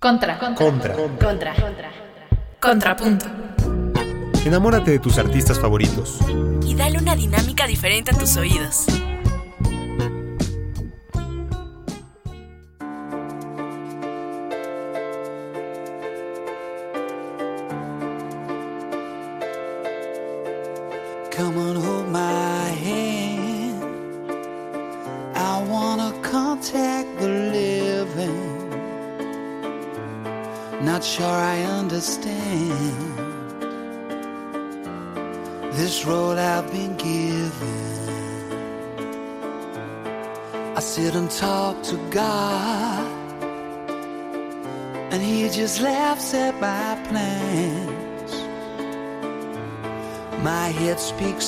Contra. Contra. Contra. Contrapunto. Enamórate de tus artistas favoritos. Y dale una dinámica diferente a tus oídos.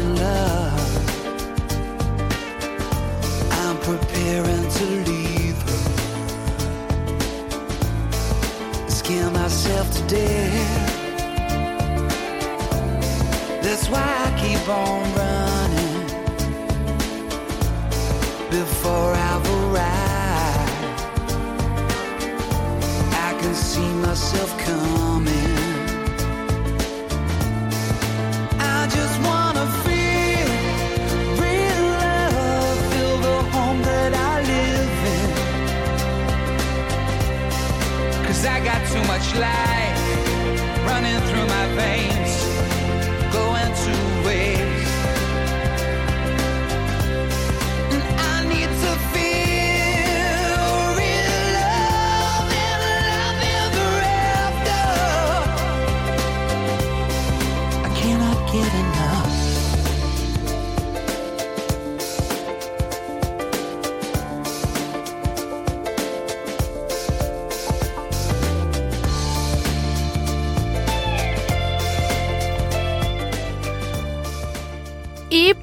Love, I'm preparing to leave her. Scare myself to death. That's why I keep on running before I've arrived. I can see myself coming.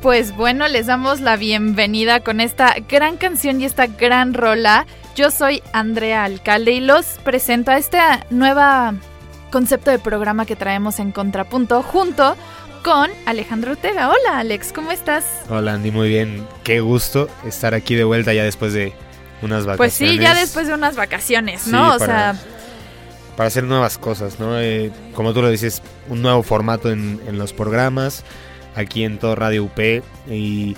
Pues bueno, les damos la bienvenida con esta gran canción y esta gran rola. Yo soy Andrea Alcalde y los presento a este nueva concepto de programa que traemos en Contrapunto junto con Alejandro Ortega. Hola Alex, ¿cómo estás? Hola Andy, muy bien. Qué gusto estar aquí de vuelta ya después de unas vacaciones. Pues sí, ya después de unas vacaciones, ¿no? Sí, o para- sea, Para hacer nuevas cosas, ¿no? Eh, como tú lo dices, un nuevo formato en, en los programas, aquí en todo Radio UP. Y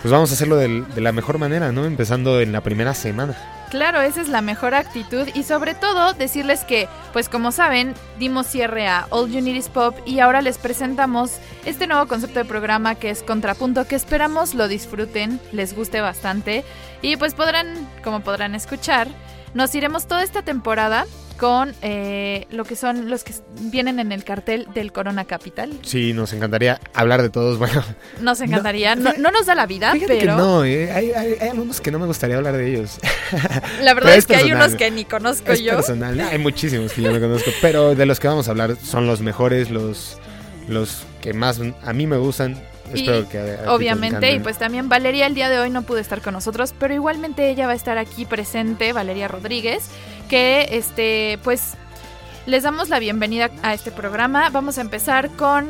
pues vamos a hacerlo de la mejor manera, ¿no? Empezando en la primera semana. Claro, esa es la mejor actitud y sobre todo decirles que, pues como saben, dimos cierre a All You Pop y ahora les presentamos este nuevo concepto de programa que es Contrapunto, que esperamos lo disfruten, les guste bastante y pues podrán, como podrán escuchar, nos iremos toda esta temporada con eh, lo que son los que vienen en el cartel del Corona Capital. Sí, nos encantaría hablar de todos. Bueno, Nos encantaría, no, no nos da la vida, pero que no, eh, hay, hay- hay algunos que no me gustaría hablar de ellos. la verdad es, es que hay unos que ni conozco Es yo. personal, hay muchísimos que yo no conozco, pero de los que vamos a hablar son los mejores, los, los que más a mí me gussan. Y, Espero que a- a Obviamente, y pues también Valeria el día de hoy no pudo estar con nosotros, pero igualmente ella va a estar aquí presente, Valeria Rodríguez, que este, pues les damos la bienvenida a este programa. Vamos a empezar con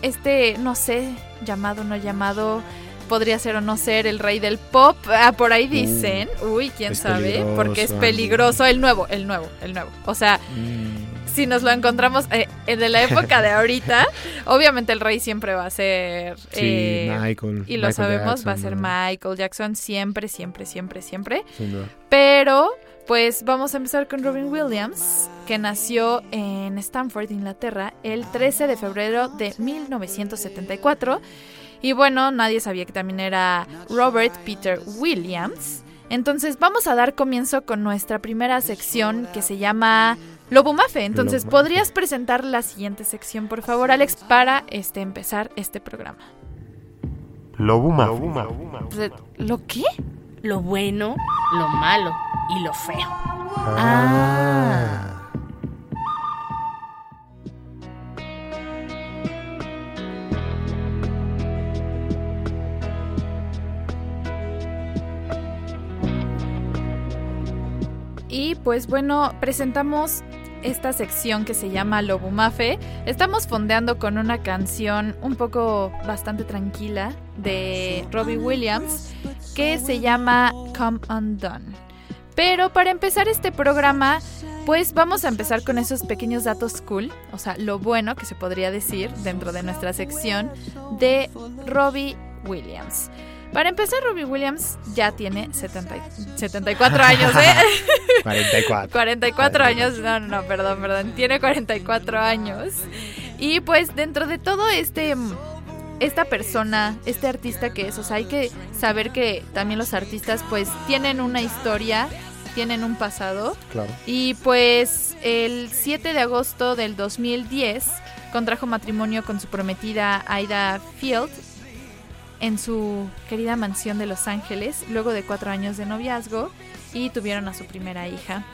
este, no sé, llamado, no llamado, podría ser o no ser el rey del pop. Ah, por ahí dicen, uy, quién sabe, porque es peligroso, el nuevo, el nuevo, el nuevo. O sea, Mm, si nos lo encontramos eh, de la época de ahorita, obviamente el rey siempre va a ser... sí, eh, Michael. y lo Michael sabemos, va a ser. Michael Jackson siempre, siempre, siempre, siempre. Sin duda. Pero, pues vamos a empezar con Robin Williams, que nació en Stamford, Inglaterra, el 13 de febrero de 1974. Y bueno, nadie sabía que también era Robert Peter Williams. Entonces vamos a dar comienzo con nuestra primera sección que se llama Lobumafe, entonces, Lobumafe. ¿podrías presentar la siguiente sección, por favor, Alex, para este empezar este programa? Pues, ¿Lo qué? Lo bueno, lo malo y lo feo. Ah. Y pues bueno, presentamos esta sección que se llama Lobumafe. Estamos fondeando con una canción un poco bastante tranquila de Robbie Williams que se llama Come Undone. Pero para empezar este programa, pues vamos a empezar con esos pequeños datos cool, o sea, lo bueno que se podría decir dentro de nuestra sección de Robbie Williams. Para empezar, Robbie Williams ya tiene 70 y- 74 años, ¿eh? 44. 44 años, no, no, no, perdón, perdón, tiene 44 años. Y pues dentro de todo este, esta persona, este artista que es, o sea, hay que saber que también los artistas pues tienen una historia, tienen un pasado. Claro. Y pues el 7 de agosto del 2010 contrajo matrimonio con su prometida Aida Field en su querida mansión de Los Ángeles, luego de cuatro años de noviazgo, y tuvieron a su primera hija.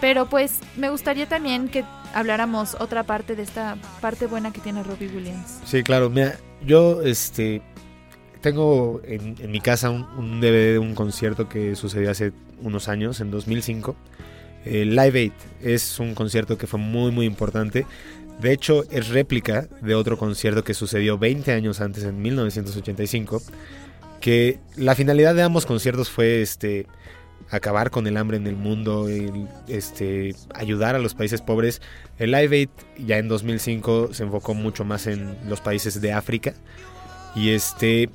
Pero pues me gustaría también que habláramos otra parte de esta parte buena que tiene Robbie Williams. Sí, claro. Mira, yo este tengo en, mi casa un, DVD de un concierto que sucedió hace unos años, en 2005. El Live Aid es un concierto que fue muy, muy importante. De hecho, es réplica de otro concierto que sucedió 20 años antes, en 1985. Que la finalidad de ambos conciertos fue este acabar con el hambre en el mundo, el, este, ayudar a los países pobres. El Live Aid ya en 2005 se enfocó mucho más en los países de África. Y este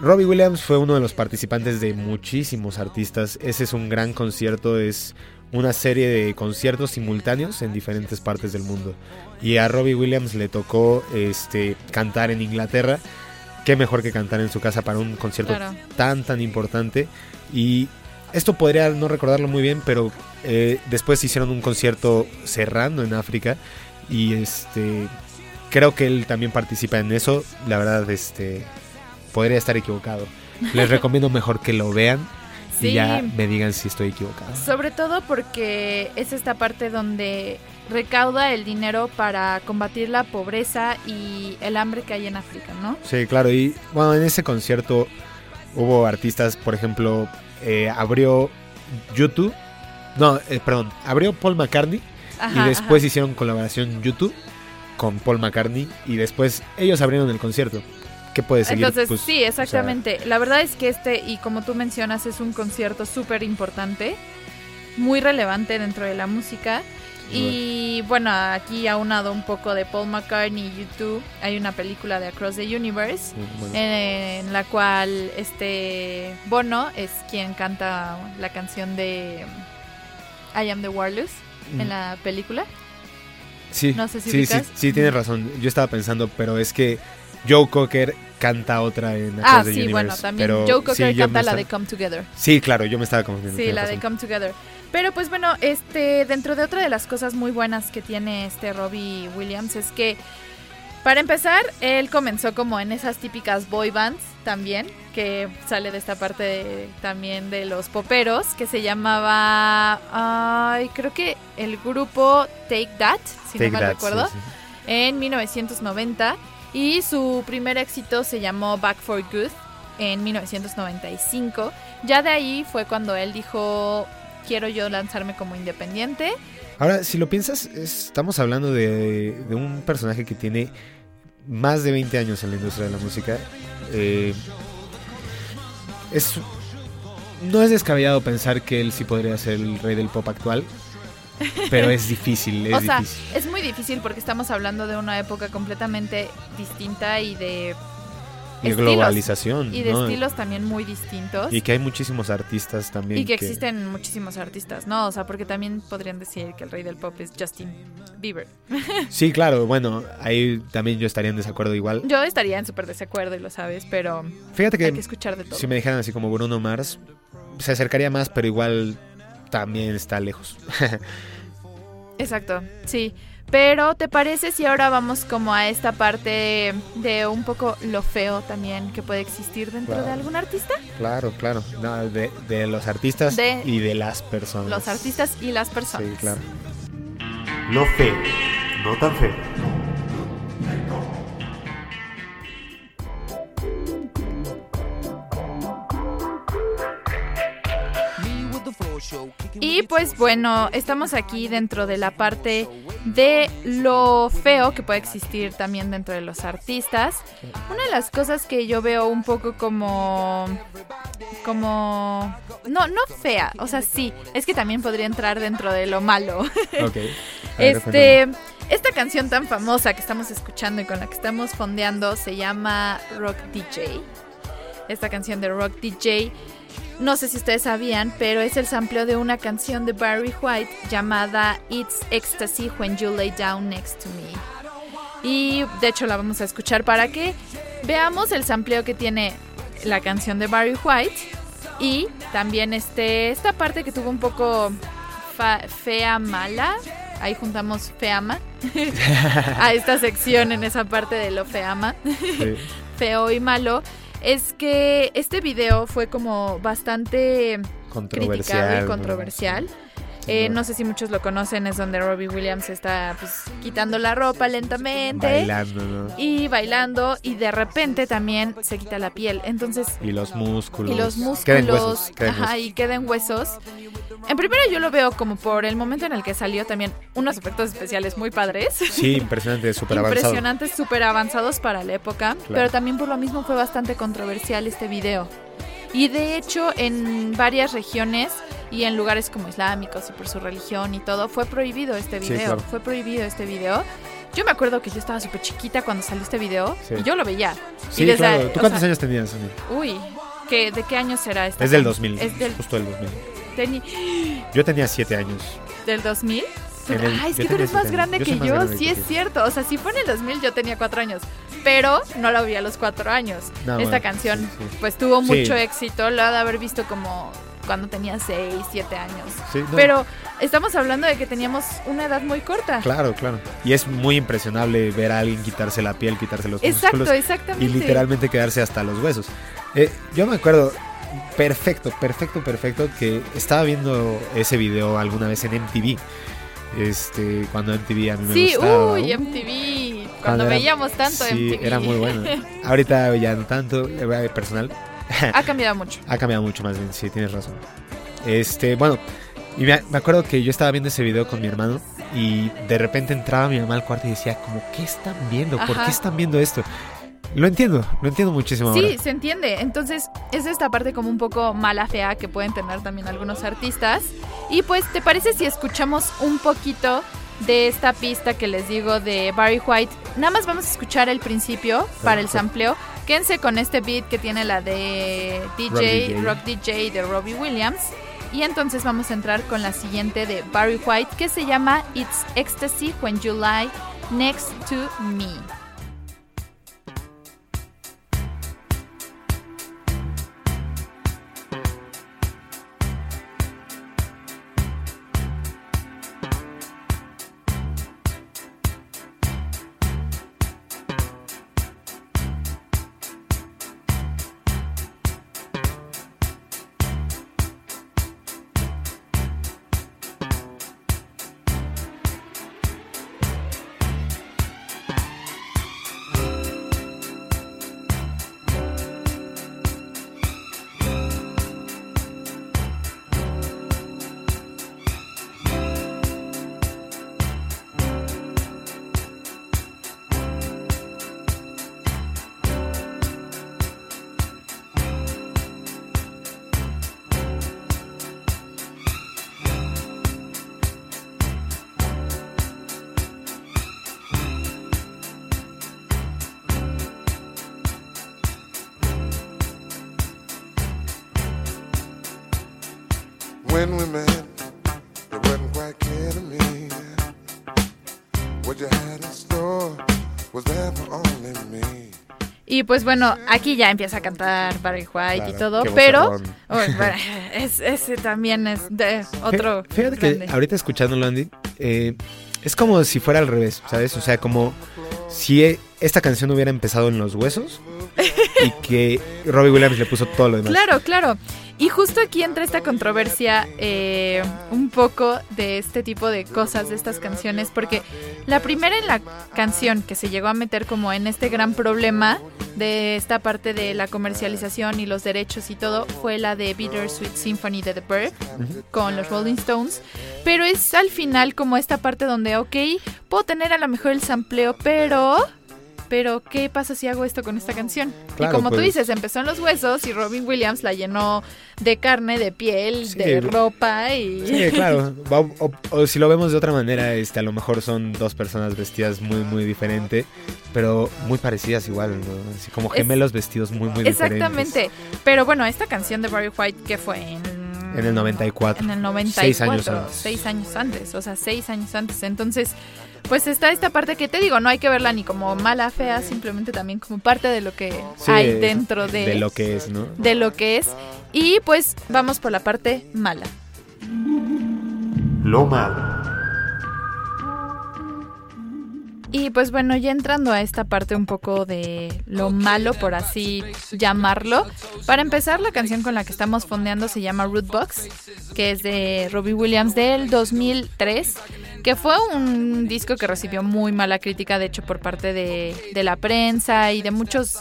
Robbie Williams fue uno de los participantes de muchísimos artistas. Ese es un gran concierto, es una serie de conciertos simultáneos en diferentes partes del mundo. Y a Robbie Williams le tocó este cantar en Inglaterra. Qué mejor que cantar en su casa para un concierto Claro. tan tan importante y esto podría no recordarlo muy bien pero eh, después hicieron un concierto cerrando en África y este creo que él también participa en eso la verdad este podría estar equivocado les recomiendo mejor que lo vean Sí. y ya me digan si estoy equivocado Sobre todo porque es esta parte donde recauda el dinero para combatir la pobreza y el hambre que hay en África, ¿no? Sí, claro. Y bueno, en ese concierto hubo artistas, por ejemplo, eh, abrió YouTube. No, eh, perdón, abrió Paul McCartney Ajá, y después ajá. hicieron colaboración YouTube con Paul McCartney y después ellos abrieron el concierto. ¿Qué puede seguir? Entonces, Pues, sí, exactamente. La verdad es que este, y como tú mencionas, es un concierto súper importante, muy relevante dentro de la música. Y bueno, aquí aunado un poco de Paul McCartney y YouTube, hay una película de Across the Universe bueno, en la cual este Bono es quien canta la canción de I Am the Warless en mm, la película. sí, no sé si sí, sí, sí, tienes razón. Yo estaba pensando, pero es que Joe Cocker canta otra en Across Ah, the sí, Universe, bueno, también pero Joe sí, Cocker me canta la de Come Together. Sí, claro, yo me estaba confundiendo. Sí, la de razón. Come Together. Pero pues bueno, este dentro de otra de las cosas muy buenas que tiene este Robbie Williams es que para empezar, él comenzó como en esas típicas boy bands también, que sale de esta parte de- también de los poperos, que se llamaba, ay, creo que el grupo Take That, si Take no mal That, recuerdo, sí, sí. en 1990 y su primer éxito se llamó Back for Good en 1995. Ya de ahí fue cuando él dijo, quiero yo lanzarme como independiente. Ahora, si lo piensas, es- estamos hablando de, de un personaje que tiene más de 20 años en la industria de la música. Eh, es, no es descabellado pensar que él sí podría ser el rey del pop actual, pero es difícil, es o sea, difícil. es muy difícil porque estamos hablando de una época completamente distinta y de Y estilos, globalización, y de ¿no? estilos también muy distintos. Y que hay muchísimos artistas también. Y que existen muchísimos artistas, ¿no? O sea, porque también podrían decir que el rey del pop es Justin Bieber. Sí, claro, bueno, ahí también yo estaría en desacuerdo igual. Yo estaría en súper desacuerdo y lo sabes, pero Fíjate que hay que escuchar de todo. si me dijeran así como Bruno Mars, se acercaría más, pero igual también está lejos. Exacto, sí. Pero ¿te parece si ahora vamos como a esta parte de un poco lo feo también que puede existir dentro de algún artista? Claro, claro. No, de, de los artistas De y de las personas. Los artistas y las personas. Sí, claro. Lo feo, no tan feo. Y pues bueno, estamos aquí dentro de la parte de lo feo que puede existir también dentro de los artistas. Una de las cosas que yo veo un poco como como no no fea, o sea, sí, es que también podría entrar dentro de lo malo. Ver, Este, esta canción tan famosa que estamos escuchando y con la que estamos fondeando se llama Rock DJ. Esta canción de Rock DJ, no sé si ustedes sabían, pero es el sampleo de una canción de Barry White llamada It's Ecstasy When You Lay Down Next to Me. Y de hecho la vamos a escuchar para que veamos el sampleo que tiene la canción de Barry White y también este, esta parte que tuvo un poco fea mala. Ahí juntamos feama a esta sección en esa parte de lo feama, sí. feo y malo. Es que este video fue como bastante Controversial. y ¿no? Eh, no sé si muchos lo conocen, es donde Robbie Williams está pues, quitando la ropa lentamente Bailando, ¿no? y bailando y de repente también se quita la piel. Entonces Y los músculos. y los músculos, huesos. ajá, huesos. y quedan huesos. En primero yo lo veo como por el momento en el que salió también unos efectos especiales muy padres. Sí, impresionante, súper avanzado. Impresionantes, súper avanzados para la época, pero también por lo mismo fue bastante controversial este video. Y de hecho en varias regiones y en lugares como islámicos y por su religión y todo, fue prohibido este Sí, video. claro. Fue prohibido este video. Yo me acuerdo que yo estaba súper chiquita cuando salió este video Sí. y yo lo veía. Sí, y desde- claro. o ¿Tú cuántos años tenías? Uy, ¿qué, ¿de qué año será este? Es del 2000. Es del, Justo del 2000. teni- Yo tenía 7 años. del 2000. El- ah, es que tú eres más grande que Yo grande sí que es tú. cierto. O sea, si fue en el 2000 yo tenía 4 años, pero no la vi a los 4 años. No, Esta bueno, canción sí, sí. pues tuvo Sí. mucho éxito, lo ha de haber visto como cuando tenía 6, 7 años. Sí, no, Pero estamos hablando de que teníamos una edad muy corta. Claro, claro. Y es muy impresionable ver a alguien quitarse la piel, quitarse los Exacto, músculos exactamente. y literalmente quedarse hasta los huesos. Eh, yo me acuerdo, perfecto, perfecto, perfecto, que estaba viendo ese video alguna vez en MTV. Este, cuando MTV a mí me Sí, gustaba. uy, MTV. Cuando era- veíamos tanto sí, MTV. era muy bueno. Ahorita ya no tanto, personal. ha cambiado mucho. Ha cambiado mucho más bien, sí, tienes razón. Este, bueno, y me, me acuerdo que yo estaba viendo ese video con mi hermano y de repente entraba mi mamá al cuarto y decía, como, ¿qué están viendo? ¿Por Ajá. qué están viendo esto? Lo entiendo, lo entiendo muchísimo Sí, ahora. se entiende. Entonces, es esta parte como un poco mala, fea que pueden tener también algunos artistas. Y pues, ¿te parece si escuchamos un poquito de esta pista que les digo de Barry White? Nada más vamos a escuchar el principio para el sampleo. Quédense con este beat que tiene la de DJ, Rock. DJ, de Robbie Williams. Y entonces vamos a entrar con la siguiente de Barry White que se llama It's Ecstasy When You Lie Next to Me. When we met, it wasn't quite clear to me. What you had in store was there for only me. Y pues bueno, aquí ya empieza a cantar Barry White y todo, pero bueno, es- ese también es de otro. Fí- Fíjate que ahorita escuchándolo, Andy, eh, es como si fuera al revés, ¿sabes? O sea, como si e- esta canción hubiera empezado en los huesos y que Robbie Williams le puso todo lo demás. Claro, claro. Y justo aquí entra esta controversia eh, un poco de este tipo de cosas, de estas canciones, porque la primera en la canción que se llegó a meter como en este gran problema de esta parte de la comercialización y los derechos y todo fue la de Bittersweet Symphony de The Bird con los Rolling Stones. Pero es al final como esta parte donde, ok, puedo tener a lo mejor el sampleo, pero... Pero, ¿qué pasa si hago esto con esta canción? Claro, y como tú pues. dices, empezó en los huesos y Robin Williams la llenó de carne, de piel, Sí. de ropa y... Sí, claro. O, o si lo vemos de otra manera, este, a lo mejor son dos personas vestidas muy, muy diferente, pero muy parecidas igual, ¿no? Así como Es- gemelos vestidos muy, muy diferentes. Exactamente. Pero bueno, esta canción de Barry White que fue en... En el 94. En el 94. Seis años antes. Seis años antes, o sea, seis años antes. Entonces, pues está esta parte que te digo, no hay que verla ni como mala, fea, simplemente también como parte de lo que Sí, hay dentro de, De lo que es, ¿no? de lo que es. Y pues vamos por la parte mala. Lo malo. Y pues bueno, ya entrando a esta parte un poco de lo malo, por así llamarlo. Para empezar, la canción con la que estamos fondeando se llama Rootbox, que es de Robbie Williams del 2003, que fue un disco que recibió muy mala crítica, de hecho, por parte de, de la prensa y de muchos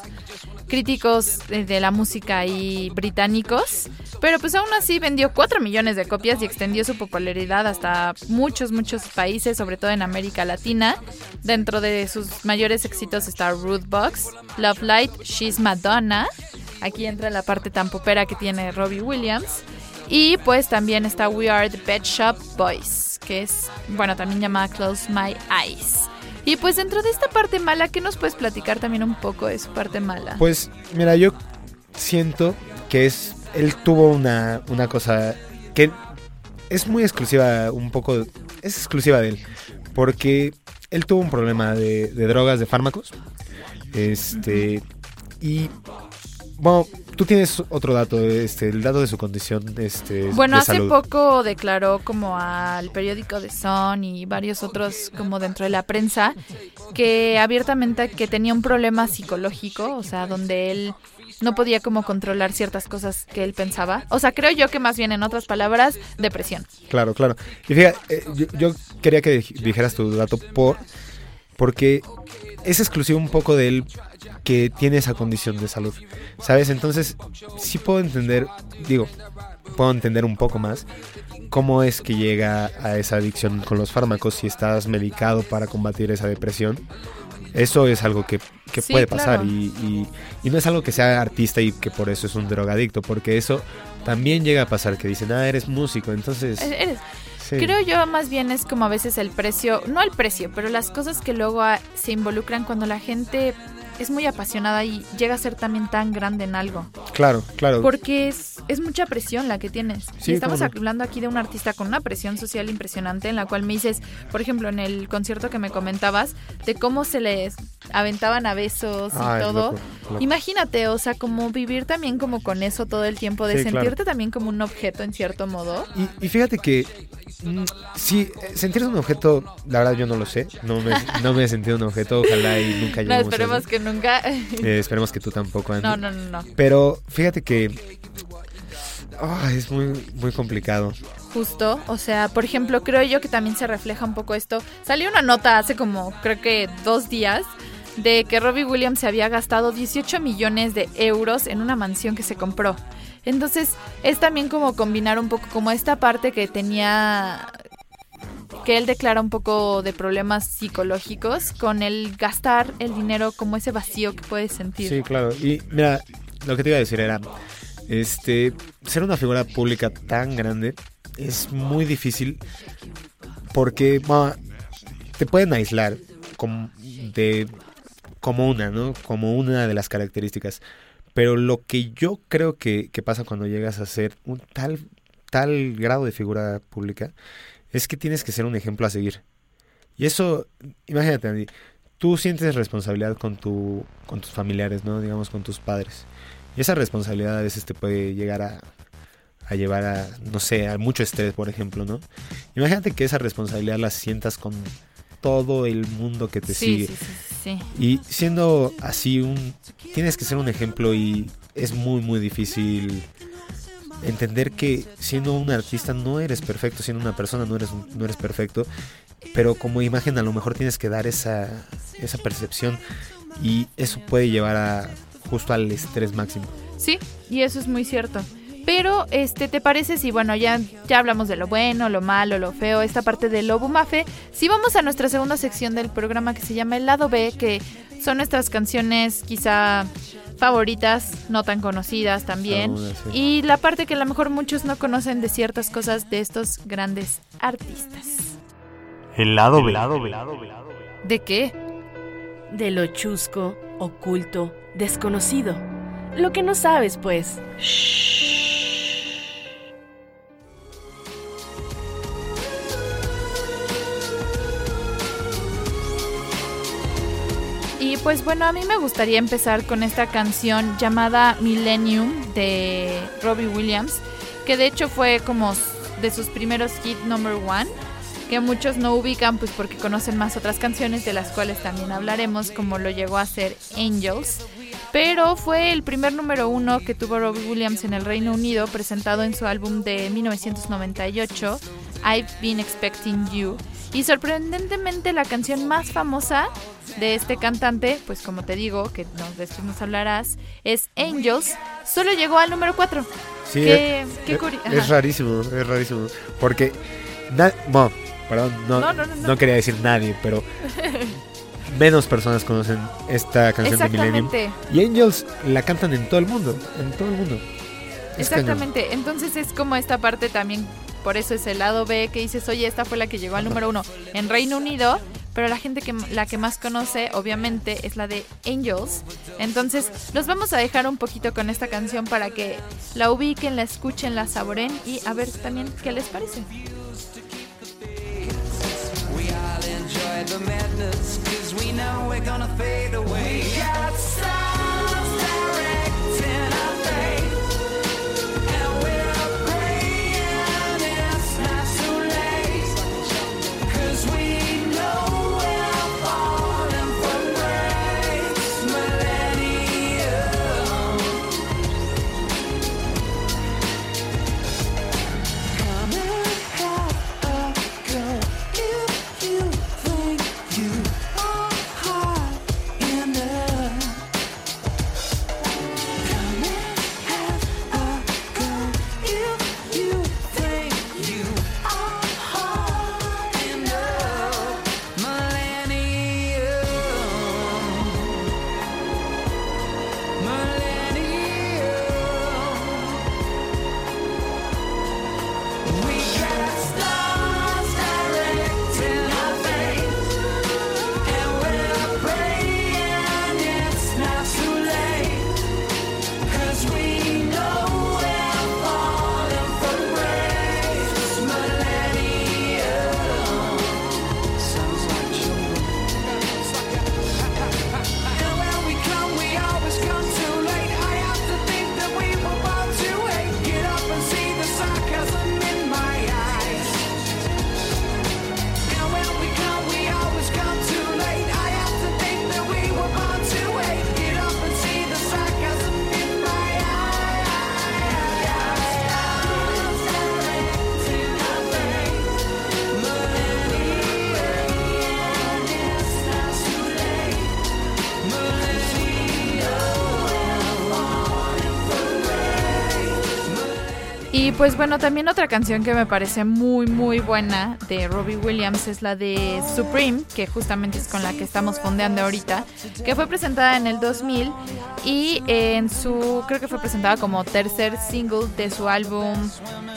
críticos de, de la música y británicos, pero pues aún así vendió 4 millones de copias y extendió su popularidad hasta muchos, muchos países, sobre todo en América Latina. Dentro de sus mayores éxitos está Rootbox, Love Light, She's Madonna. Aquí entra la parte tan popera que tiene Robbie Williams. Y pues también está We Are the Pet Shop Boys, que es, bueno, también llamada Close My Eyes. Y pues dentro de esta parte mala, ¿qué nos puedes platicar también un poco de su parte mala? Pues mira, yo siento que es él tuvo una, una cosa que es muy exclusiva, un poco, es exclusiva de él, porque él tuvo un problema de, de drogas, de fármacos, este, y bueno, tú tienes otro dato, este, el dato de su condición, este, Bueno, de hace salud. poco declaró como al periódico The Sun y varios otros como dentro de la prensa que abiertamente que tenía un problema psicológico, o sea, donde él no podía como controlar ciertas cosas que él pensaba. O sea, creo yo que más bien en otras palabras, depresión. Claro, claro. Y fíjate, eh, yo, yo quería que dij- dijeras tu dato por porque es exclusivo un poco de él que tiene esa condición de salud, ¿sabes? Entonces, sí puedo entender, digo, puedo entender un poco más cómo es que llega a esa adicción con los fármacos si estás medicado para combatir esa depresión. Eso es algo que, que Sí, puede pasar claro. y, y- y no es algo que sea artista y que por eso es un drogadicto, porque eso también llega a pasar, que dicen, ah, eres músico, entonces... Eres, Creo yo más bien es como a veces el precio, no el precio, pero las cosas que luego se involucran cuando la gente es muy apasionada y llega a ser también tan grande en algo. Claro, claro. Porque es, es mucha presión la que tienes. Sí, y estamos hablando aquí de un artista con una presión social impresionante en la cual me dices, por ejemplo, en el concierto que me comentabas, de cómo se les aventaban a besos y Ah, todo. loco, loco. Imagínate, o sea, como vivir también como con eso todo el tiempo, de Sí, claro. sentirte también como un objeto en cierto modo. Y, y fíjate que mm, sí, eh, sentirse un objeto, la verdad yo no lo sé. No me, no me he sentido un objeto, ojalá y nunca No, lleguemos a esperemos que nunca. Eh, esperemos que tú tampoco, Andy. no, no, no, no. Pero fíjate que ah, es muy, muy complicado. Justo, o sea, por ejemplo, creo yo que también se refleja un poco esto. Salió una nota hace como, creo que dos días, de que Robbie Williams se había gastado 18 millones de euros en una mansión que se compró. Entonces, es también como combinar un poco como esta parte que tenía que él declara un poco de problemas psicológicos con el gastar el dinero como ese vacío que puedes sentir. Sí, claro. Y mira, lo que te iba a decir era, este, ser una figura pública tan grande es muy difícil porque te pueden aislar como, de, como una, ¿no? Como una de las características. Pero lo que yo creo que, que pasa cuando llegas a ser un tal, tal grado de figura pública es que tienes que ser un ejemplo a seguir. Y eso, imagínate, Andy, tú sientes responsabilidad con, tu, con tus familiares, ¿no? Digamos, con tus padres. Y esa responsabilidad a veces te puede llegar a, a llevar a, no sé, a mucho estrés, por ejemplo, ¿no? Imagínate que esa responsabilidad la sientas con todo el mundo que te Sí, sigue. sí, sí, sí. Y siendo así un... Tienes que ser un ejemplo y es muy, muy difícil entender que siendo un artista no eres perfecto, siendo una persona no eres, no eres perfecto, pero como imagen a lo mejor tienes que dar esa, esa percepción y eso puede llevar a justo al estrés máximo. Sí, y eso es muy cierto. Pero, este, ¿te parece si, bueno, ya, ya hablamos de lo bueno, lo malo, lo feo, esta parte del lobo mafe? Si vamos a nuestra segunda sección del programa que se llama El lado B, que son nuestras canciones quizá favoritas, no tan conocidas también. Algunas, sí. Y la parte que a lo mejor muchos no conocen de ciertas cosas de estos grandes artistas. El lado B. ¿De qué? De lo chusco, oculto, desconocido. Lo que no sabes, pues. Y pues bueno, a mí me gustaría empezar con esta canción llamada Millennium de Robbie Williams, que de hecho fue como de sus primeros hit number one, que muchos no ubican pues porque conocen más otras canciones de las cuales también hablaremos, como lo llegó a ser Angels. Pero fue el primer número uno que tuvo Robbie Williams en el Reino Unido, presentado en su álbum de 1998, I've Been Expecting You. Y sorprendentemente la canción más famosa de este cantante, pues como te digo, que nos, después nos hablarás, es Angels. Solo llegó al número 4. Sí, Qué- es, qué es- curi- es rarísimo, es rarísimo. Porque, bueno, perdón, no, No, no, no, quería decir nadie, pero menos personas conocen esta canción de Millennium. Y Angels la cantan en todo el mundo, en todo el mundo. Es cañón. exactamente. Entonces es como esta parte también, por eso es el lado B que dices, oye, esta fue la que llegó al número uno en Reino Unido. Pero la gente que la que más conoce, obviamente, es la de Angels. Entonces, los vamos a dejar un poquito con esta canción para que la ubiquen, la escuchen, la saboren y a ver también qué les parece. Pues bueno, también otra canción que me parece muy muy buena de Robbie Williams es la de Supreme, que justamente es con la que estamos fondeando ahorita, que fue presentada en el 2000 y en su, creo que fue presentada como tercer single de su álbum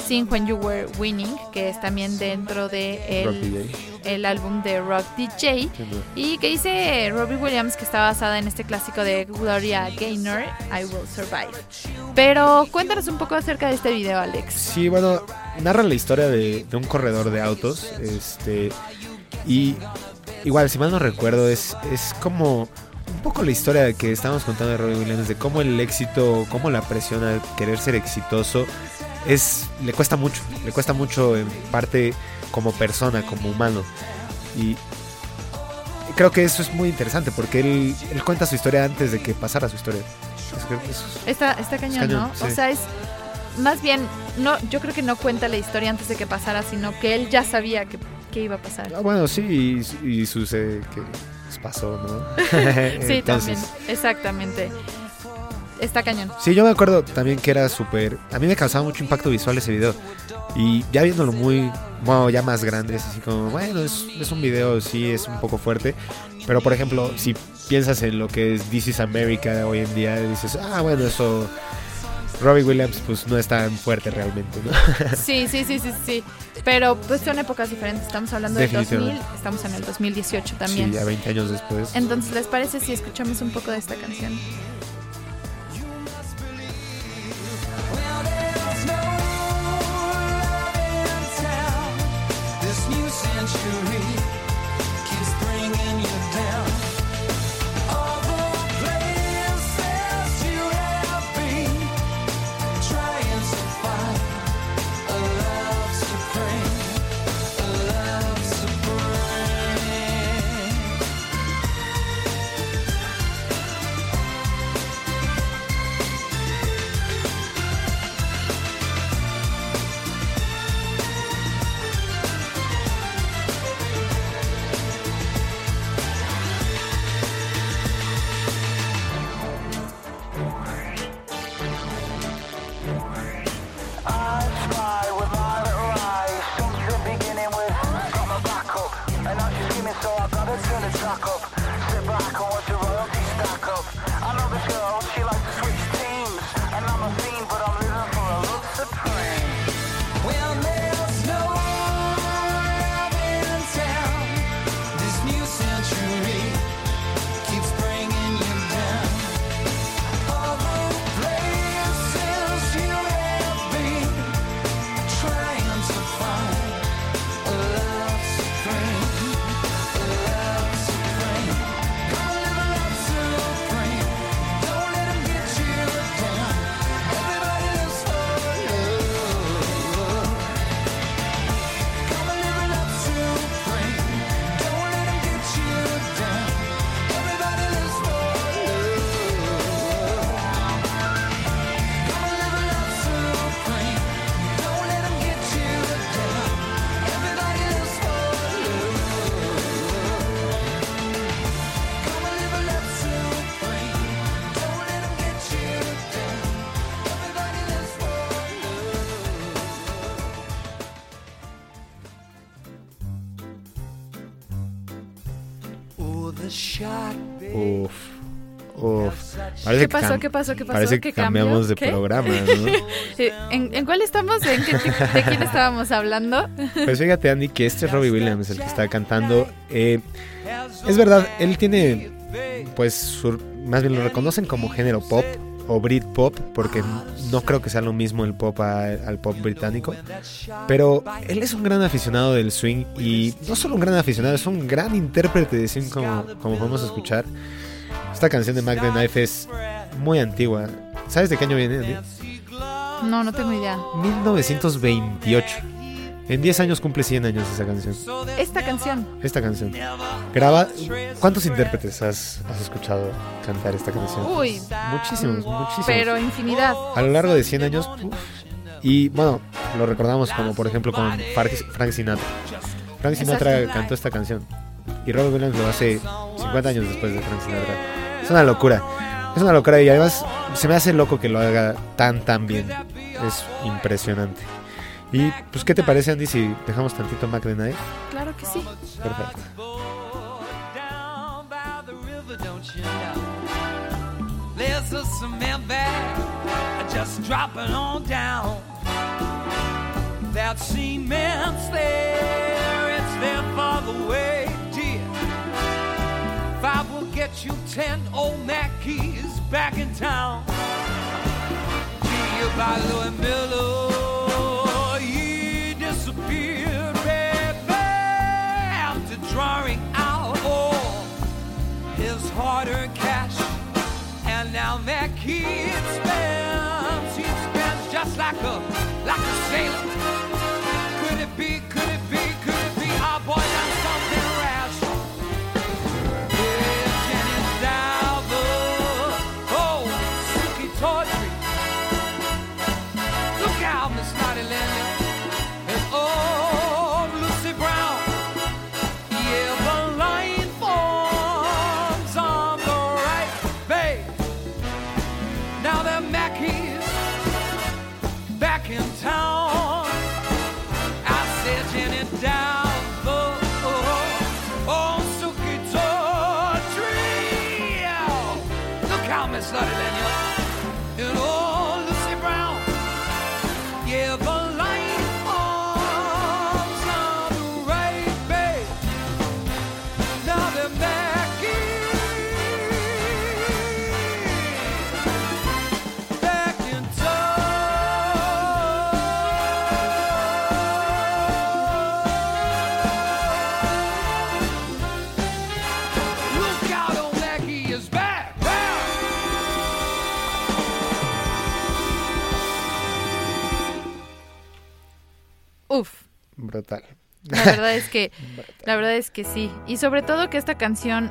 Sing When You Were Winning, que es también dentro de el. El álbum de Rock DJ. Y que dice Robbie Williams que está basada en este clásico de Gloria Gaynor, I Will Survive. Pero cuéntanos un poco acerca de este video, Alex. Sí, bueno, narra la historia de, de un corredor de autos, este, y igual, si mal no recuerdo, es, es como un poco la historia que estábamos contando de Robbie Williams, de cómo el éxito, cómo la presión al querer ser exitoso, es le cuesta mucho, le cuesta mucho en parte como persona, como humano. Y creo que eso es muy interesante porque él, él cuenta su historia antes de que pasara su historia. Es es- Está, está cañón, cañón, ¿no? O sí. sea, es más bien, no, yo creo que no cuenta la historia antes de que pasara, sino que él ya sabía que, que iba a pasar. Ah, bueno, sí, y, y sucede que pasó, ¿no? Sí, Entonces, también, exactamente. Está cañón. Sí, yo me acuerdo también que era súper... A mí me causaba mucho impacto visual ese video. Y ya viéndolo muy... Bueno, ya más grande, es así como... Bueno, es, es un video, sí, es un poco fuerte. Pero, por ejemplo, si piensas en lo que es This is America hoy en día, dices... Ah, bueno, eso... Robbie Williams, pues, no es tan fuerte realmente, ¿no? Sí, sí, sí, sí, sí. Pero pues son épocas diferentes. Estamos hablando del 2000, Definitivamente. estamos en el 2018 también. Sí, ya 20 años después. Entonces, ¿les parece si escuchamos un poco de esta canción? ¿Qué pasó? ¿Qué pasó? ¿Qué pasó? Parece ¿Qué que cambiamos de ¿Qué? programa, ¿no? ¿En, en cuál estamos? ¿En qué- ¿De quién estábamos hablando? Pues fíjate, Andy, que este es Robbie Williams el que está cantando. Eh, es verdad, él tiene, pues, su- más bien lo reconocen como género pop o Britpop, porque no creo que sea lo mismo el pop a- al pop británico. Pero él es un gran aficionado del swing y no solo un gran aficionado, es un gran intérprete de swing, como, como podemos escuchar. Esta canción de Mac the Knife es muy antigua. ¿Sabes de qué año viene, Andy? No, no tengo idea. 1928. En 10 años cumple 100 años esa canción. Esta canción. Esta canción. Graba. ¿Cuántos intérpretes has, has escuchado cantar esta canción? Uy, Muchísimos, muchísimos. pero infinidad. A lo largo de 100 años. uf. Y bueno, lo recordamos como por ejemplo con Frank Sinatra. Frank Sinatra cantó esta canción. Y Robert Williams lo hace 50 años después de Frank Sinatra. Es una locura. Es una locura y además se me hace loco que lo haga tan tan bien. Es impresionante. Y pues, ¿qué te parece, Andy, si dejamos tantito Mac the Knife? Claro que sí. Perfecto. There's a cement bag just dropping on down. That cement's there, it's there for the way. Five will get you ten old Mackeys back in town. G by Louis Miller, he disappeared, baby, after drawing out all his hard-earned cash, and now kid spends, he spends just like a like a sailor. Mackie. Brutal. la verdad es que, la verdad es que sí. Y sobre todo que esta canción,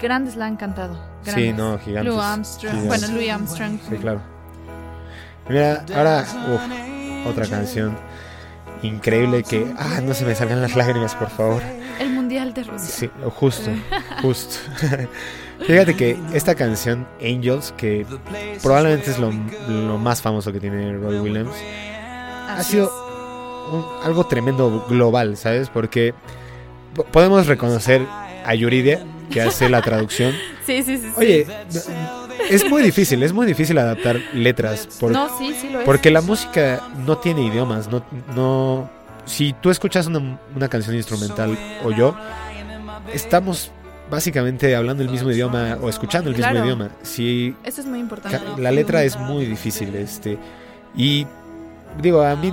grandes la han cantado. Sí, no, gigantes. Louis Armstrong, gigantes. bueno, Louis Armstrong. Sí, claro. Mira, ahora, uf, otra canción increíble que, ah, no se me salgan las lágrimas, por favor. El Mundial de Rusia. Sí, justo, justo. Fíjate que esta canción, Angels, que probablemente es lo, lo más famoso que tiene Roy Williams, ha sido. Un- algo tremendo global, ¿sabes? Porque po- podemos reconocer a Yuridia, que hace la traducción. Sí, sí, sí. sí. Oye, es muy difícil, es muy difícil adaptar letras. por- no, sí, sí lo es. porque la música no tiene idiomas, no, no. Si tú escuchas una, una canción instrumental o yo, estamos básicamente hablando el mismo idioma o escuchando el mismo idioma. Si Eso es muy importante. la letra es muy difícil, este, y digo a mí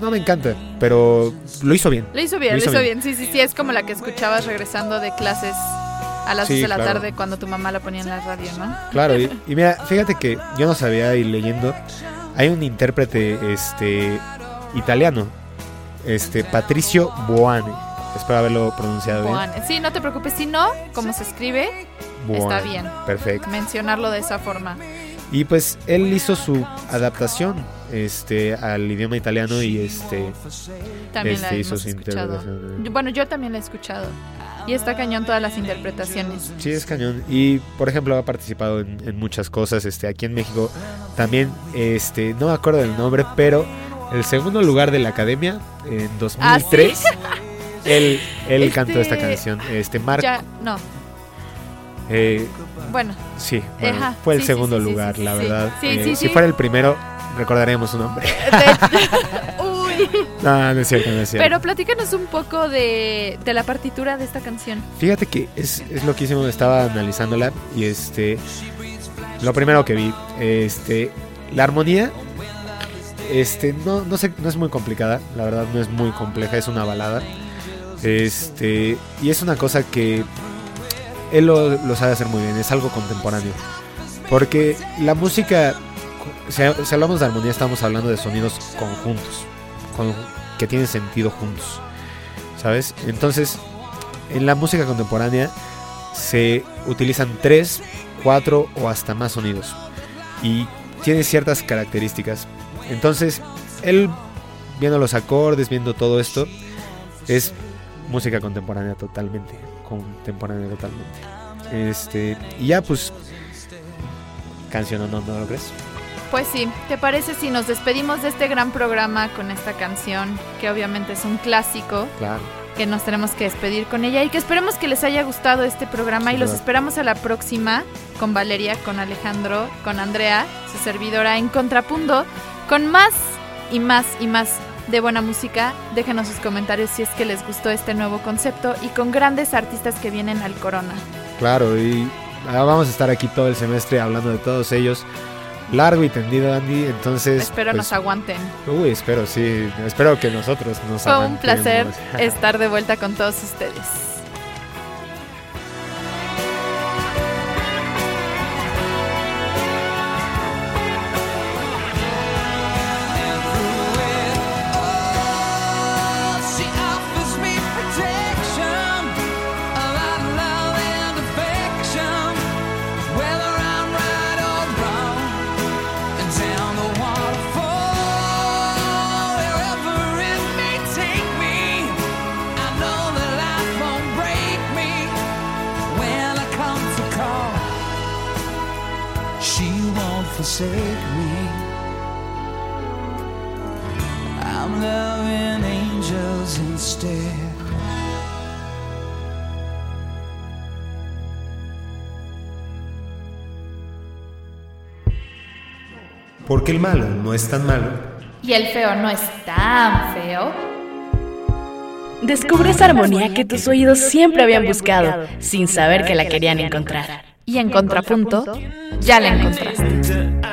no me encanta, pero lo hizo bien. Lo hizo bien, Lo lo hizo bien. bien. Sí, sí, sí. Es como la que escuchabas regresando de clases a las Sí, 6 de la claro. tarde cuando tu mamá la ponía en la radio, ¿no? Claro, y, y mira, fíjate que yo no sabía y leyendo, hay un intérprete este italiano, este Patricio Boane. Espero haberlo pronunciado bien. Boane. Sí, no te preocupes. Si no, como se escribe, Boane. está bien. Perfecto. mencionarlo de esa forma. Y pues él hizo su adaptación este al idioma italiano y este También la Este hizo hemos su interpretación. Bueno, yo también la he escuchado. Y está cañón todas las interpretaciones. sí es cañón y por ejemplo ha participado en, en muchas cosas este aquí en México también este no me acuerdo del nombre pero el segundo lugar de la academia en 2003 él él Este- cantó esta canción este Marco Ya, no. Eh, Bueno, sí bueno, fue el sí, segundo sí, lugar la verdad Eh, si fuera el primero recordaremos su nombre Uy. no no es cierto no es cierto Pero platícanos un poco de, de la partitura de esta canción. Fíjate que es, es loquísimo, estaba analizándola y este lo primero que vi, este la armonía este no no sé, no es muy complicada, la verdad no es muy compleja, es una balada. Este, y es una cosa que él lo, lo sabe hacer muy bien, es algo contemporáneo. Porque la música si, si hablamos de armonía estamos hablando de sonidos conjuntos, con- que tienen sentido juntos. ¿Sabes? Entonces, en la música contemporánea se utilizan tres, cuatro o hasta más sonidos. Y tiene ciertas características. Entonces, él, viendo los acordes, viendo todo esto, es música contemporánea totalmente. Contemporánea totalmente. Este, y ya pues, canción o no, ¿no lo crees? Pues sí, ¿te parece si nos despedimos de este gran programa con esta canción, que obviamente es un clásico, Claro. que nos tenemos que despedir con ella y que esperemos que les haya gustado este programa y los esperamos a la próxima con Valeria, con Alejandro, con Andrea, su servidora en Contrapunto, con más y más y más de buena música. Déjenos sus comentarios si es que les gustó este nuevo concepto y con grandes artistas que vienen al Corona. Claro, y ah, vamos a estar aquí todo el semestre hablando de todos ellos. Largo y tendido, Andy. Entonces. Espero pues, nos aguanten. Uy, espero, sí. Espero que nosotros nos Fue un placer estar de vuelta con todos ustedes. Porque el malo no es tan malo. Y el feo no es tan feo. Descubre esa armonía que tus oídos siempre habían buscado, sin saber que la querían encontrar. Y en contrapunto, ya la encontraste.